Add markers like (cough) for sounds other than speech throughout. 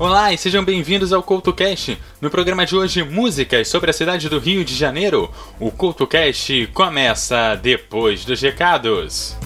Olá e sejam bem-vindos ao CoutoCast. No programa de hoje, músicas sobre a cidade do Rio de Janeiro. O CoutoCast começa depois dos recados.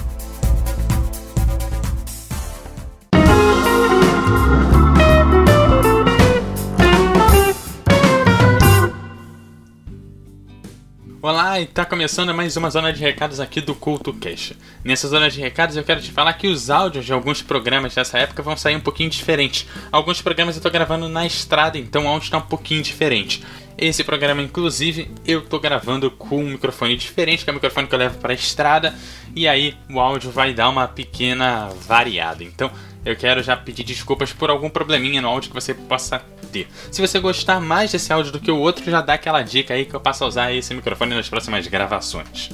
Olá, e tá começando mais uma zona de recados aqui do Culto Cash. Nessa zona de recados eu quero te falar que os áudios de alguns programas dessa época vão sair um pouquinho diferentes. Alguns programas eu tô gravando na estrada, então o áudio tá um pouquinho diferente. Esse programa, inclusive, eu tô gravando com um microfone diferente, que é o microfone que eu levo para a estrada, e aí o áudio vai dar uma pequena variada. Então, eu quero já pedir desculpas por algum probleminha no áudio que você possa Se você gostar mais desse áudio do que o outro, já dá aquela dica aí que eu passo a usar esse microfone nas próximas gravações.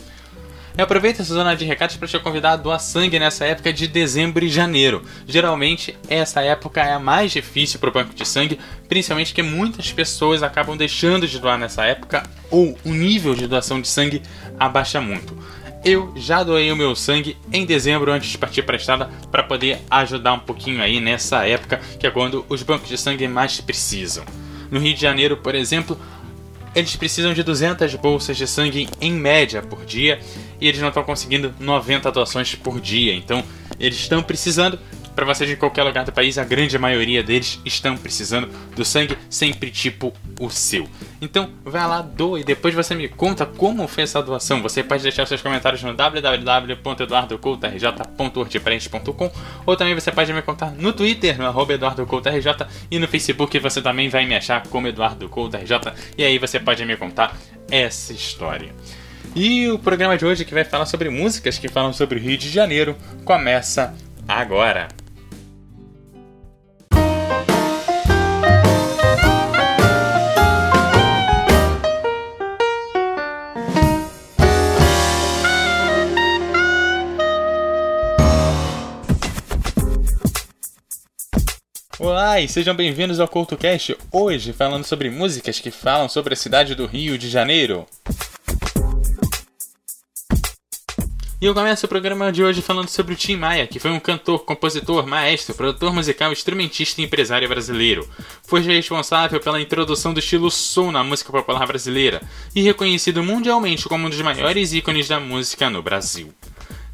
Eu aproveito essa zona de recados para te convidar a doar sangue nessa época de dezembro e janeiro. Geralmente, essa época é a mais difícil para o banco de sangue, principalmente porque muitas pessoas acabam deixando de doar nessa época ou o nível de doação de sangue abaixa muito. Eu já doei o meu sangue em dezembro antes de partir para a estrada para poder ajudar um pouquinho aí nessa época que é quando os bancos de sangue mais precisam. No Rio de Janeiro, por exemplo, eles precisam de 200 bolsas de sangue em média por dia e eles não estão conseguindo 90 doações por dia. Então, eles estão precisando para vocês de qualquer lugar do país, a grande maioria deles estão precisando do sangue sempre tipo o seu. Então, vai lá, doa e depois você me conta como foi essa doação. Você pode deixar seus comentários no www.eduardocoutorj.wordpress.com ou também você pode me contar no Twitter, no arroba e no Facebook você também vai me achar como eduardocoutorj e aí você pode me contar essa história. E o programa de hoje que vai falar sobre músicas que falam sobre o Rio de Janeiro começa agora. Olá e sejam bem-vindos ao CoutoCast, hoje falando sobre músicas que falam sobre a cidade do Rio de Janeiro. E eu começo o programa de hoje falando sobre o Tim Maia, que foi um cantor, compositor, maestro, produtor musical, instrumentista e empresário brasileiro. Foi responsável pela introdução do estilo soul na música popular brasileira e reconhecido mundialmente como um dos maiores ícones da música no Brasil.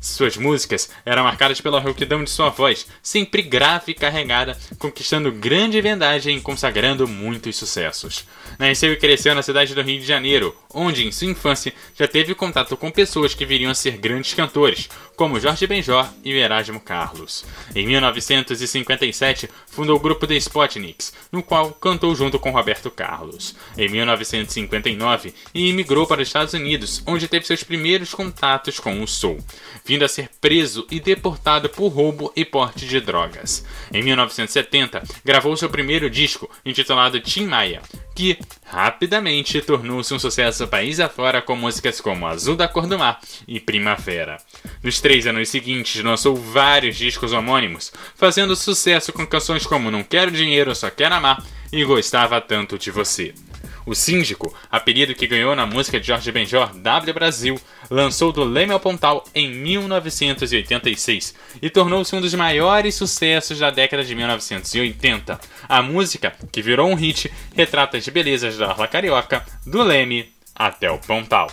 Suas músicas eram marcadas pela rouquidão de sua voz, sempre grave e carregada, conquistando grande vendagem e consagrando muitos sucessos. Nasceu e cresceu na cidade do Rio de Janeiro, onde em sua infância já teve contato com pessoas que viriam a ser grandes cantores, como Jorge Benjor e Erasmo Carlos. Em 1957, fundou o grupo The Spotniks, no qual cantou junto com Roberto Carlos. Em 1959, imigrou para os Estados Unidos, onde teve seus primeiros contatos com o soul vindo a ser preso e deportado por roubo e porte de drogas. Em 1970, gravou seu primeiro disco, intitulado Tim Maia, que rapidamente tornou-se um sucesso país afora com músicas como Azul da Cor do Mar e Primavera. Nos três anos seguintes, lançou vários discos homônimos, fazendo sucesso com canções como Não Quero Dinheiro, Só Quero Amar e Gostava Tanto de Você. O Síndico, apelido que ganhou na música de Jorge Benjor, W Brasil, lançou do Leme ao Pontal em 1986 e tornou-se um dos maiores sucessos da década de 1980. A música, que virou um hit, retrata as belezas da Orla Carioca, do Leme até o Pontal.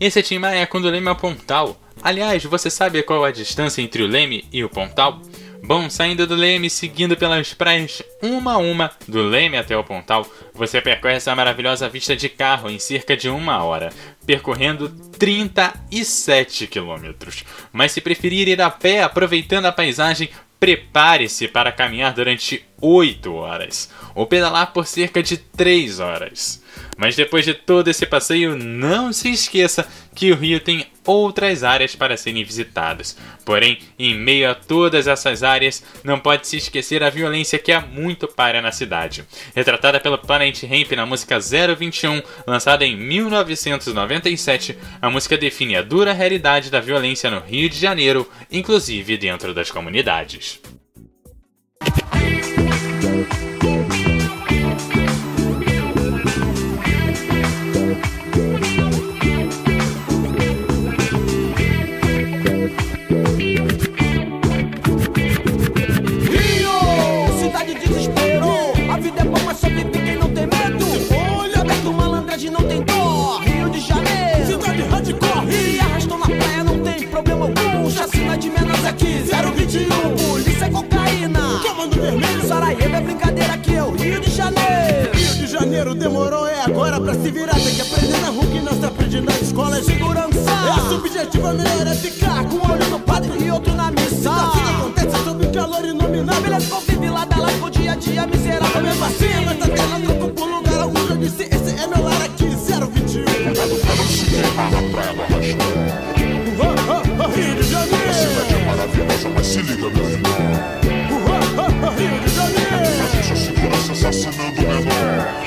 Esse é Tim Maia quando o Leme ao Pontal. Aliás, você sabe qual a distância entre o Leme e o Pontal? Bom, saindo do Leme, seguindo pelas praias uma a uma, do Leme até o Pontal, você percorre essa maravilhosa vista de carro em cerca de uma hora, percorrendo 37 quilômetros. Mas se preferir ir a pé, aproveitando a paisagem, prepare-se para caminhar durante 8 horas, ou pedalar por cerca de 3 horas. Mas depois de todo esse passeio, não se esqueça que o Rio tem outras áreas para serem visitadas. Porém, em meio a todas essas áreas, não pode se esquecer a violência que há muito para na cidade. Retratada pelo Planet Ramp na música 021, lançada em 1997, a música define a dura realidade da violência no Rio de Janeiro, inclusive dentro das comunidades. Demorou, é agora pra se virar. Tem que aprender na rua que não se aprende na escola. É segurança. É a subjetiva, melhor é ficar com um olho no padre e outro na missa. Então, acontece sob calor inominável. Beleza, convive lá da lá pro dia a dia miserável. Mesmo assim, mas tá tendo no corpo lugar onde eu disse: esse é meu lar aqui, 021. Rio se liga, meu irmão. Rio de Janeiro. A segurança assassinando menor.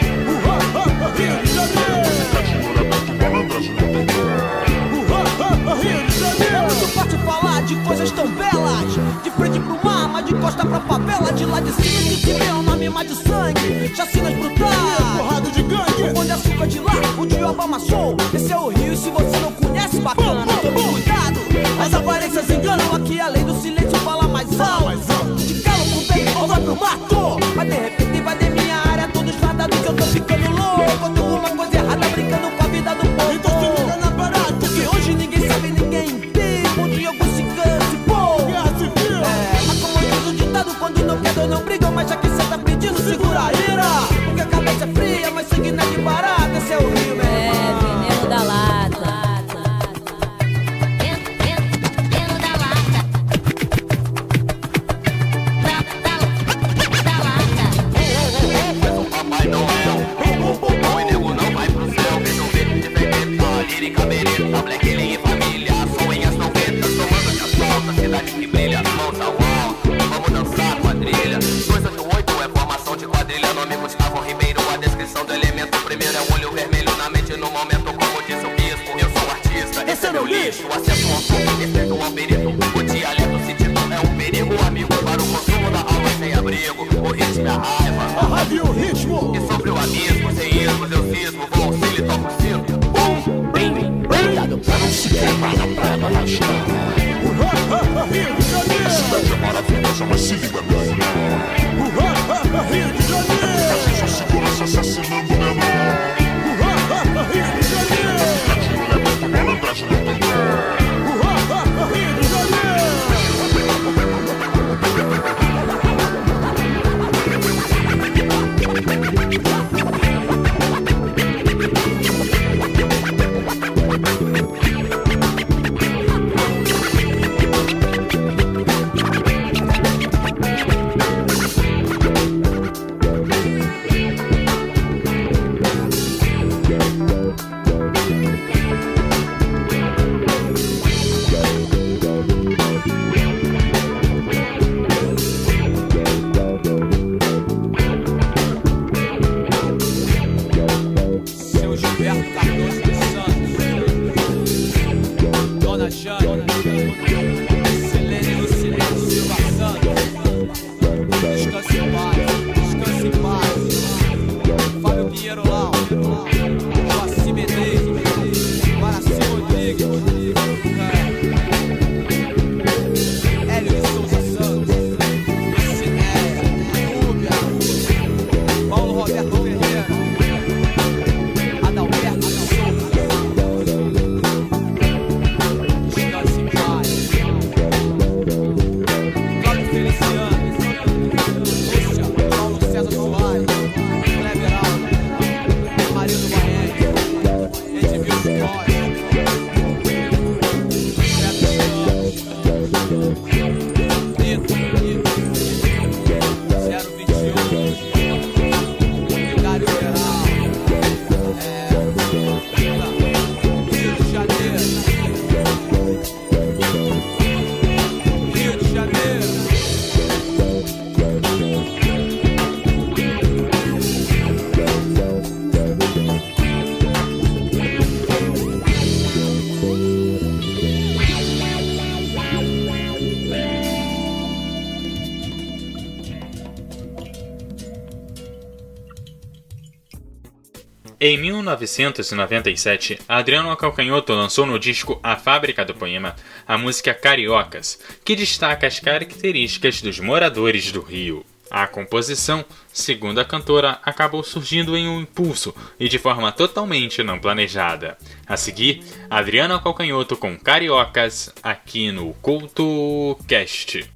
de coisas tão belas De frente pro mar, mas de costa pra favela De lá de cima se te vê um nome mais de sangue Chacinas brutais, porrada de gangue O pão de açúcar de lá, o diabo amassou lixo. Acesso ao som, respeito ao perito. O dialeto sentido é um perigo, amigo. Para o consumo da alma sem abrigo. O ritmo é a raiva. A raiva e o ritmo E sobre o abismo, sem ismos, eu cismo, vou auxílio, toco o cinto. Bum, bim, cuidado pra não se queimar Rio (laughs) de Janeiro cidade é maravilhosa, mas se liga, Em 1997, Adriano Calcanhoto lançou no disco A Fábrica do Poema a música Cariocas, que destaca as características dos moradores do Rio. A composição, segundo a cantora, acabou surgindo em um impulso e de forma totalmente não planejada. A seguir, Adriana Calcanhoto com Cariocas, aqui no Culto Cast.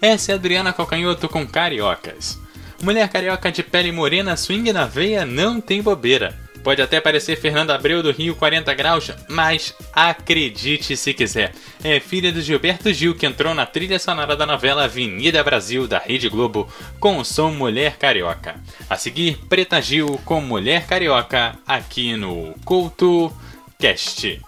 Essa é Adriana Calcanhoto com Cariocas. Mulher carioca de pele morena, swing na veia, não tem bobeira. Pode até parecer Fernanda Abreu do Rio 40 Graus, mas acredite se quiser. É filha do Gilberto Gil que entrou na trilha sonora da novela Avenida Brasil da Rede Globo com o som Mulher Carioca. A seguir, Preta Gil com Mulher Carioca aqui no Culto Cast.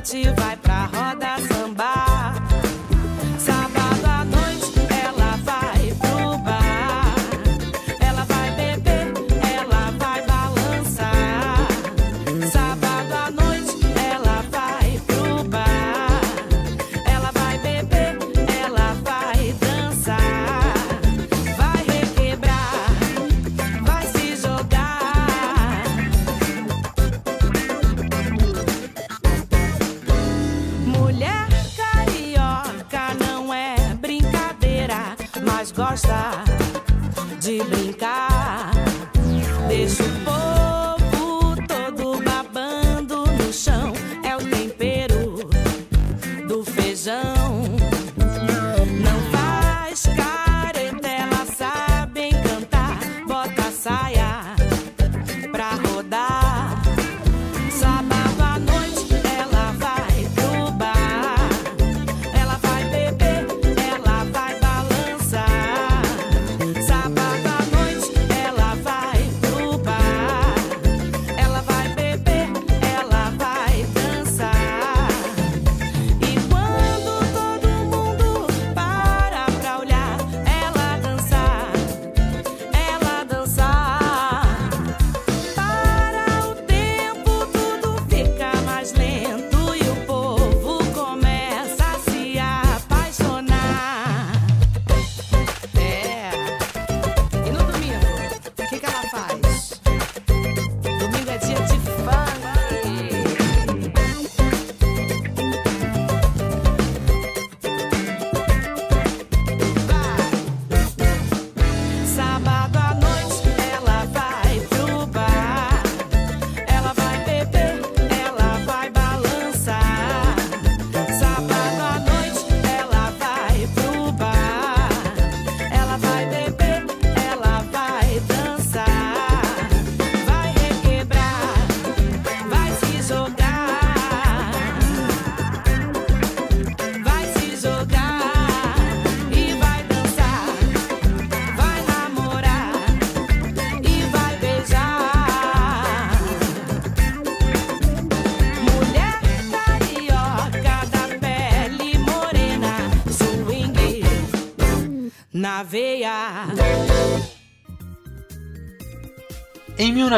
Noite vai pra roda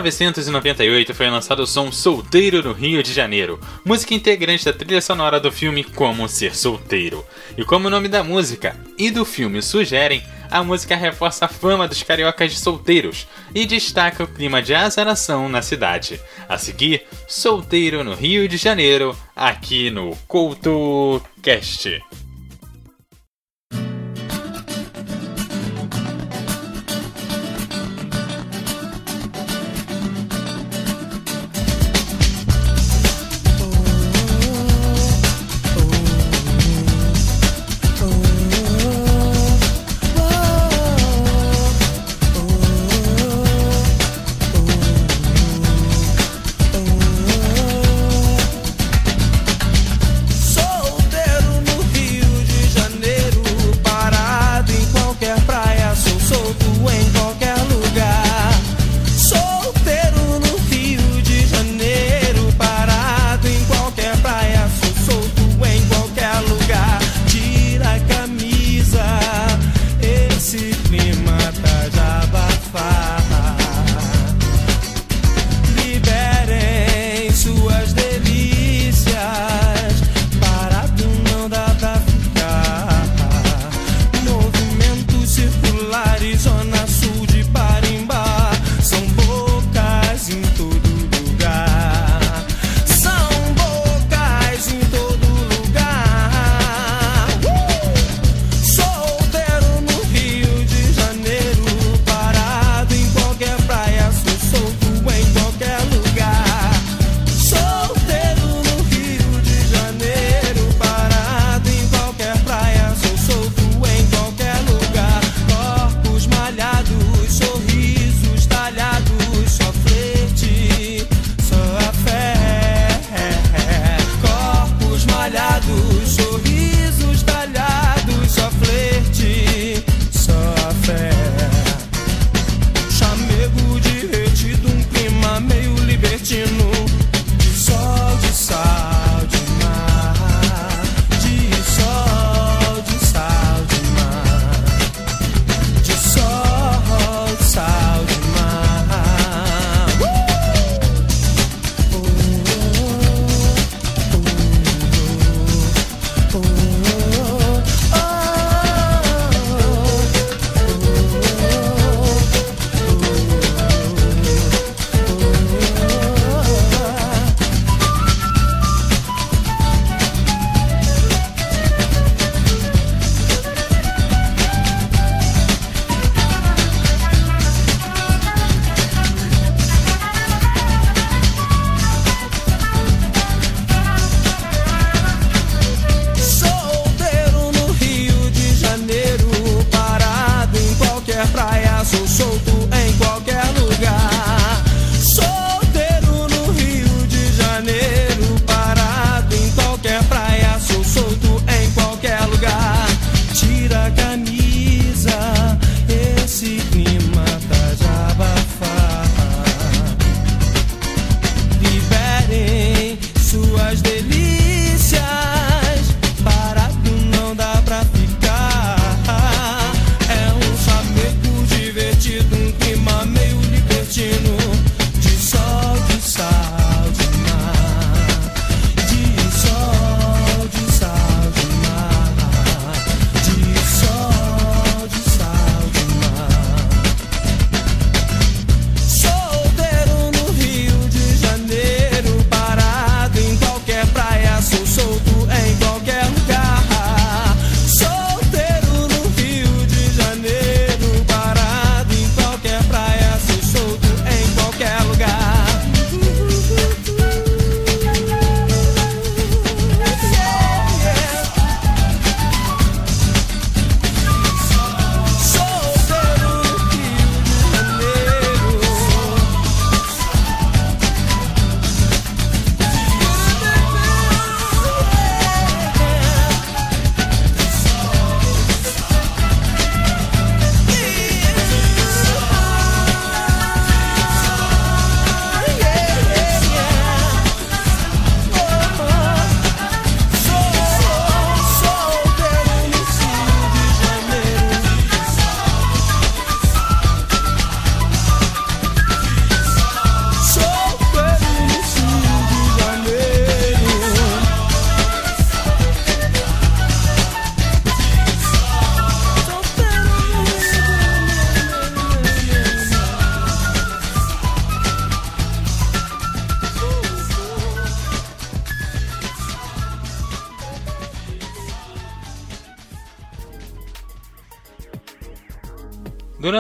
1998 foi lançado o som Solteiro no Rio de Janeiro, música integrante da trilha sonora do filme Como Ser Solteiro. E como o nome da música e do filme sugerem, a música reforça a fama dos cariocas de solteiros e destaca o clima de azaração na cidade. A seguir, Solteiro no Rio de Janeiro, aqui no CoutoCast.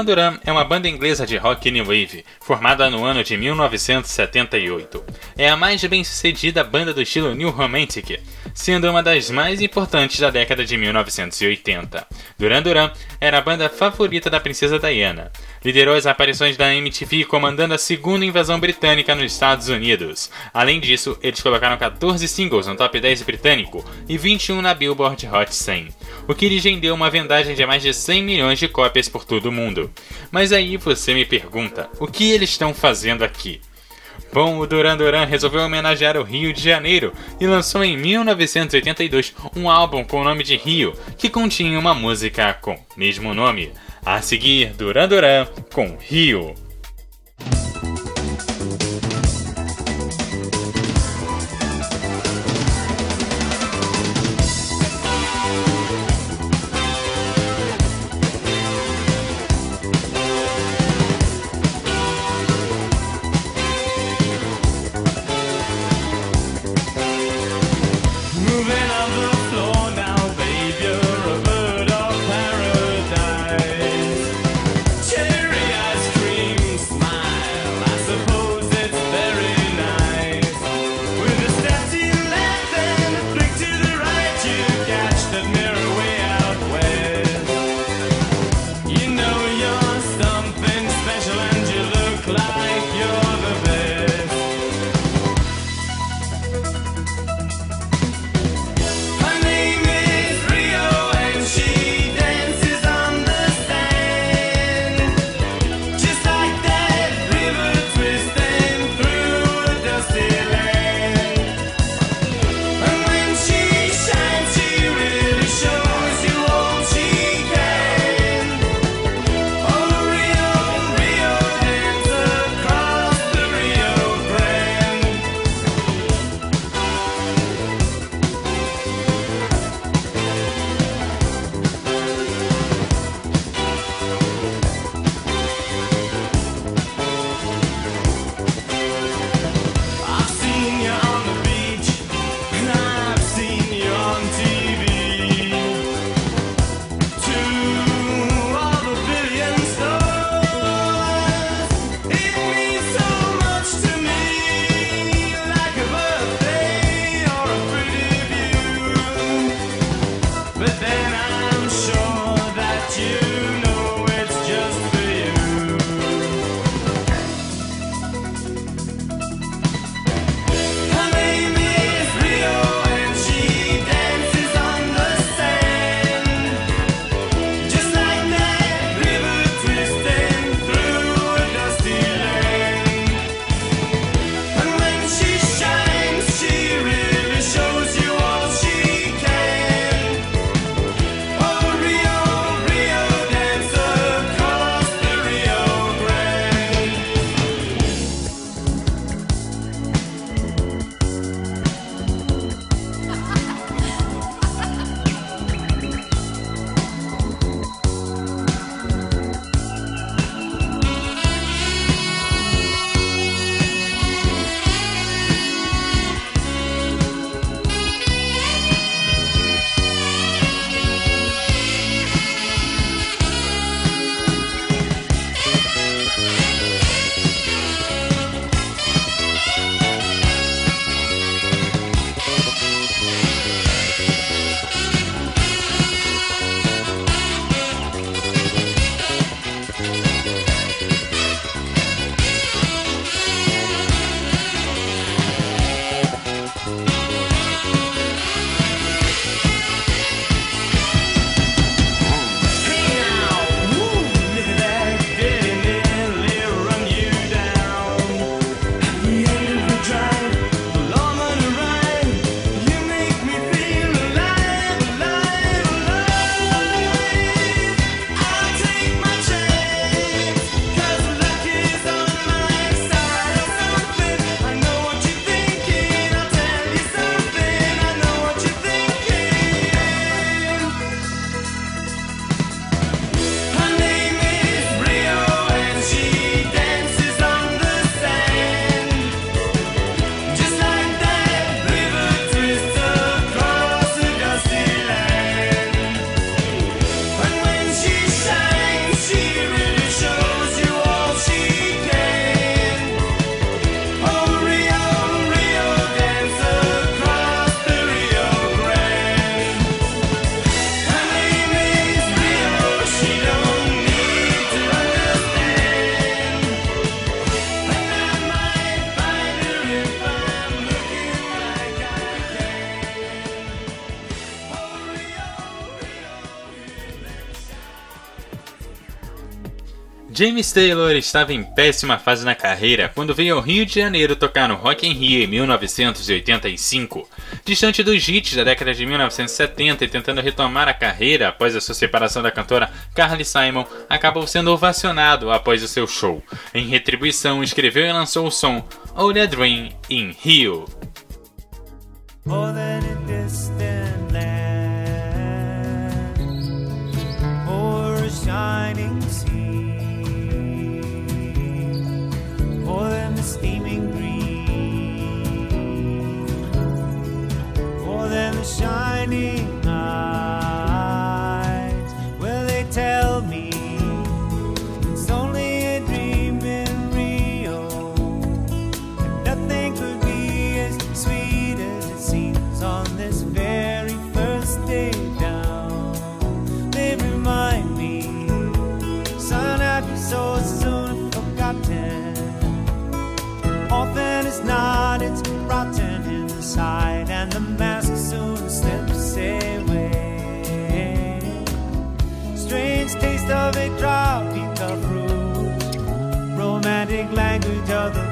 Duran Duran é uma banda inglesa de rock new wave, formada no ano de 1978. É a mais bem-sucedida banda do estilo New Romantic, sendo uma das mais importantes da década de 1980. Duran Duran era a banda favorita da princesa Diana. Liderou as aparições da MTV comandando a segunda invasão britânica nos Estados Unidos. Além disso, eles colocaram 14 singles no top 10 britânico e 21 na Billboard Hot 100, o que lhes rendeu uma vendagem de mais de 100 milhões de cópias por todo o mundo. Mas aí você me pergunta, o que eles estão fazendo aqui? Bom, o Duran Duran resolveu homenagear o Rio de Janeiro e lançou em 1982 um álbum com o nome de Rio, que continha uma música com o mesmo nome. A seguir, Duran Duran com Rio. James Taylor estava em péssima fase na carreira quando veio ao Rio de Janeiro tocar no Rock in Rio em 1985. Distante dos hits da década de 1970 e tentando retomar a carreira após a sua separação da cantora Carly Simon, acabou sendo ovacionado após o seu show. Em retribuição, escreveu e lançou o som "All a Dream in Rio. more than the steaming breeze, more than the shining. taste of a tropical fruit, romantic language of the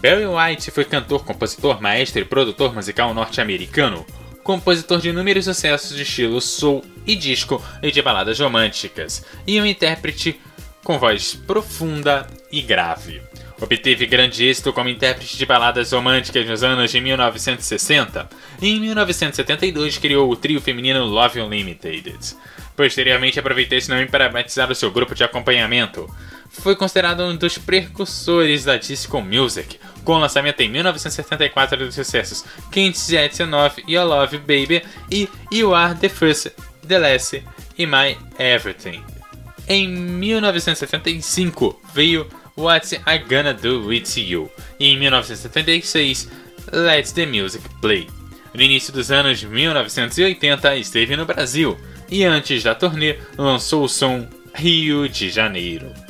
Barry White foi cantor, compositor, maestro e produtor musical norte-americano, compositor de inúmeros sucessos de estilo soul e disco e de baladas românticas, e um intérprete com voz profunda e grave. Obteve grande êxito como intérprete de baladas românticas nos anos de 1960 e em 1972 criou o trio feminino Love Unlimited. Posteriormente aproveitou esse nome para batizar o seu grupo de acompanhamento. Foi considerado um dos precursores da disco music, com lançamento em 1974 dos sucessos Can't Get Enough, Love Baby e You Are the First, The Last e My Everything. Em 1975 veio What's I Gonna Do With You e em 1976 Let the Music Play. No início dos anos 1980 esteve no Brasil e antes da turnê lançou o som Rio de Janeiro.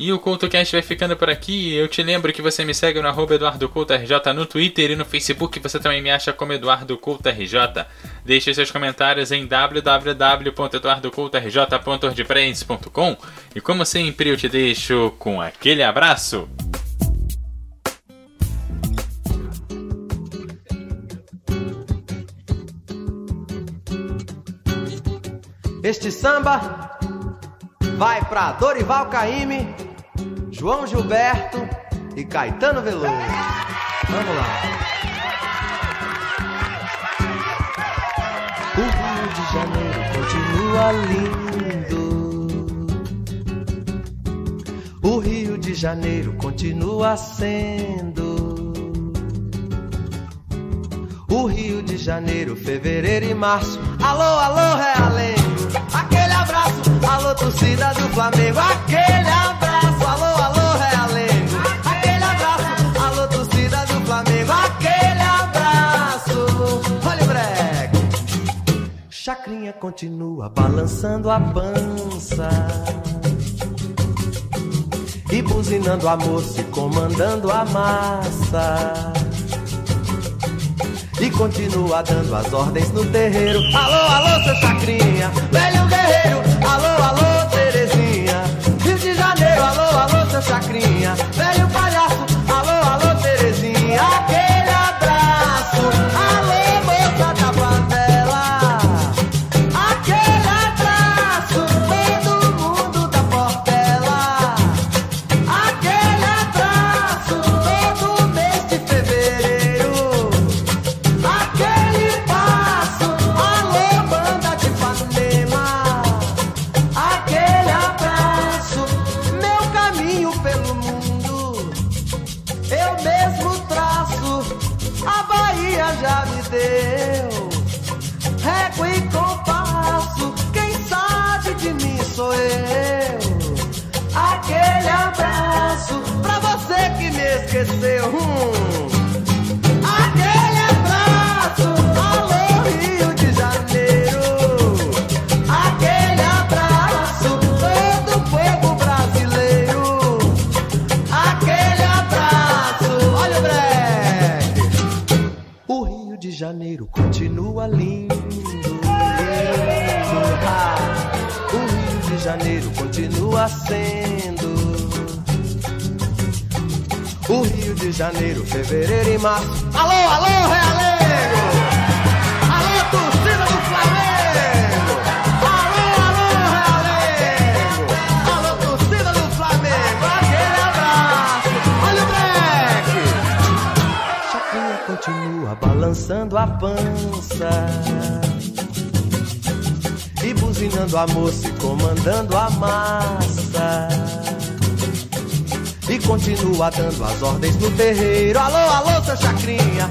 E o CultoCast vai ficando por aqui. Eu te lembro que você me segue no arroba EduardoCultoRJ no Twitter e no Facebook você também me acha como EduardoCultoRJ. Deixe seus comentários em www.eduardocultorj.wordpress.com e como sempre eu te deixo com aquele abraço. Este samba vai pra Dorival Caymmi, João Gilberto e Caetano Veloso. Vamos lá. O Rio de Janeiro continua lindo. O Rio de Janeiro continua sendo. O Rio de Janeiro, fevereiro e março. Alô, alô, Realengo. Aquele abraço, alô, torcida do Flamengo. Aquele abraço, continua balançando a pança. E buzinando a moça e comandando a massa. E continua dando as ordens no terreiro. Alô, alô, seu Chacrinha, fevereiro e março. Alô, alô, Realengo! Alô, torcida do Flamengo! Alô, alô, Realengo! Alô, torcida do Flamengo! Aquele abraço! Olha o breque! Chacrinha continua balançando a pança. E buzinando a moça e comandando a massa. E continua dando as ordens no terreiro. Alô, alô, seu Chacrinha,